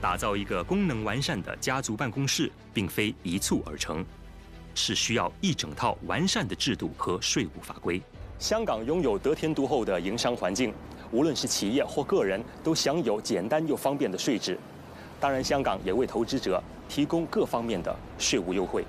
打造一个功能完善的家族办公室，并非一蹴而成，是需要一整套完善的制度和税务法规。香港拥有得天独厚的营商环境，无论是企业或个人，都享有简单又方便的税制。当然，香港也为投资者提供各方面的税务优惠。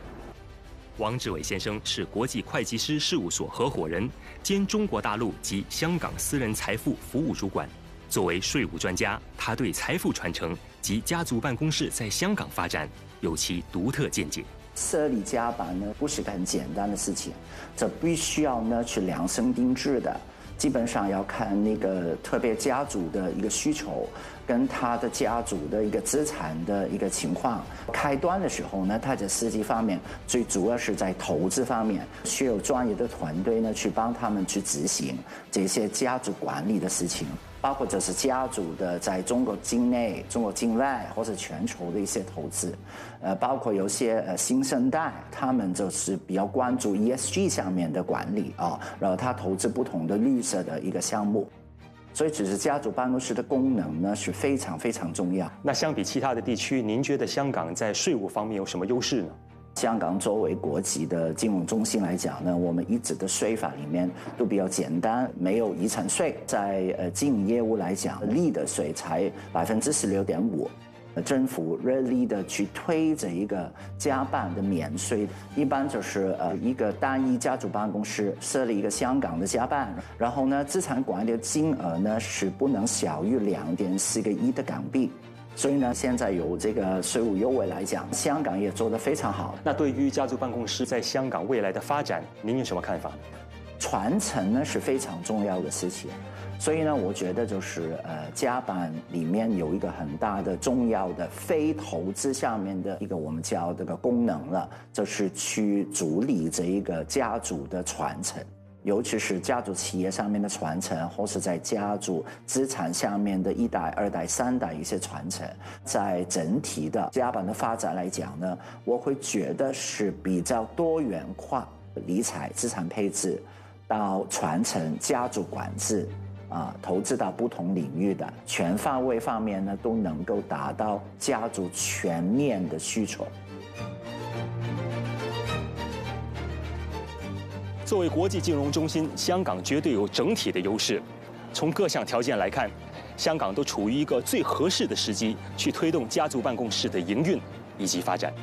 王志伟先生是国际会计师事务所合伙人，兼中国大陆及香港私人财富服务主管。作为税务专家，他对财富传承及家族办公室在香港发展有其独特见解。设立家办呢，不是个很简单的事情，这必须要呢去量身定制的，基本上要看那个特别家族的一个需求。跟他的家族的一个资产的一个情况，开端的时候呢，他在实际方面最主要是在投资方面，需要专业的团队呢去帮他们去执行这些家族管理的事情，包括就是家族的在中国境内、中国境外或者全球的一些投资，呃，包括有些呃新生代，他们就是比较关注 ESG 上面的管理啊，然后他投资不同的绿色的一个项目。所以，只是家族办公室的功能呢是非常非常重要。那相比其他的地区，您觉得香港在税务方面有什么优势呢？香港作为国际的金融中心来讲呢，我们一直的税法里面都比较简单，没有遗产税，在呃经营业务来讲，利的税才百分之十六点五。政府热力的去推这一个家办的免税，一般就是呃一个单一家族办公室设立一个香港的家办，然后呢资产管理的金额呢是不能小于两点四个亿的港币，所以呢现在有这个税务优惠来讲，香港也做得非常好。那对于家族办公室在香港未来的发展，您有什么看法？传承呢是非常重要的事情。所以呢，我觉得就是呃，家办里面有一个很大的重要的非投资下面的一个我们叫这个功能了，就是去主理这一个家族的传承，尤其是家族企业上面的传承，或是在家族资产下面的一代、二代、三代一些传承，在整体的家办的发展来讲呢，我会觉得是比较多元化，理财、资产配置到传承、家族管制。啊，投资到不同领域的全方位方面呢，都能够达到家族全面的需求。作为国际金融中心，香港绝对有整体的优势。从各项条件来看，香港都处于一个最合适的时机，去推动家族办公室的营运以及发展。